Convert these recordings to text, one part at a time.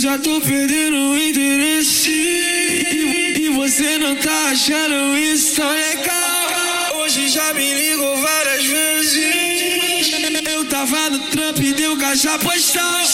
já tô perdendo o interesse. E, você não tá achando isso tão legal. Hoje já me ligou várias vezes. Eu tava no trampo e deu caixa postal.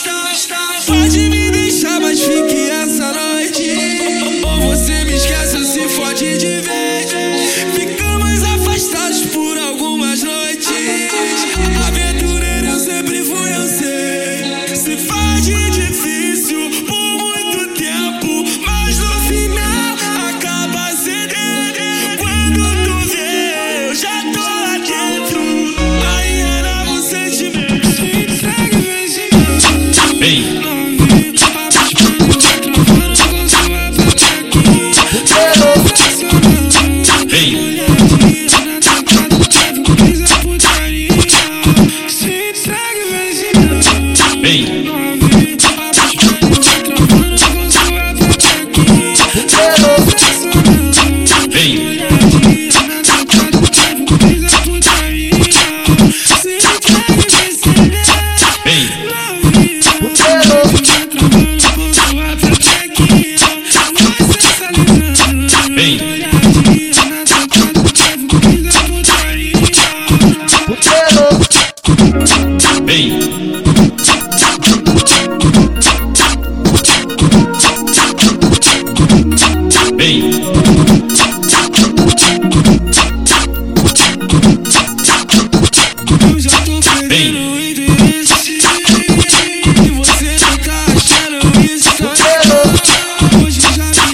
Vem.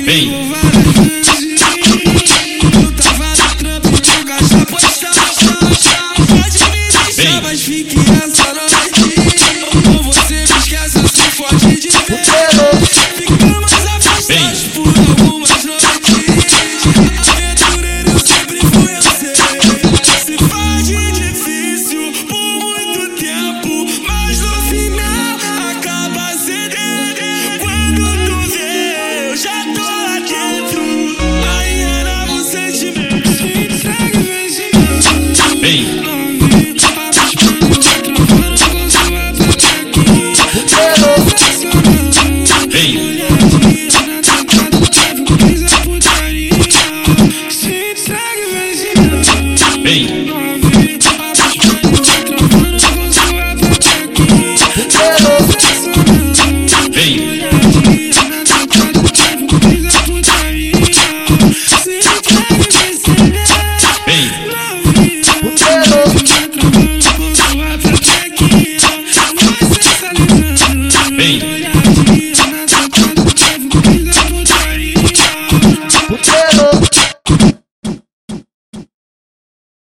Vem. bem.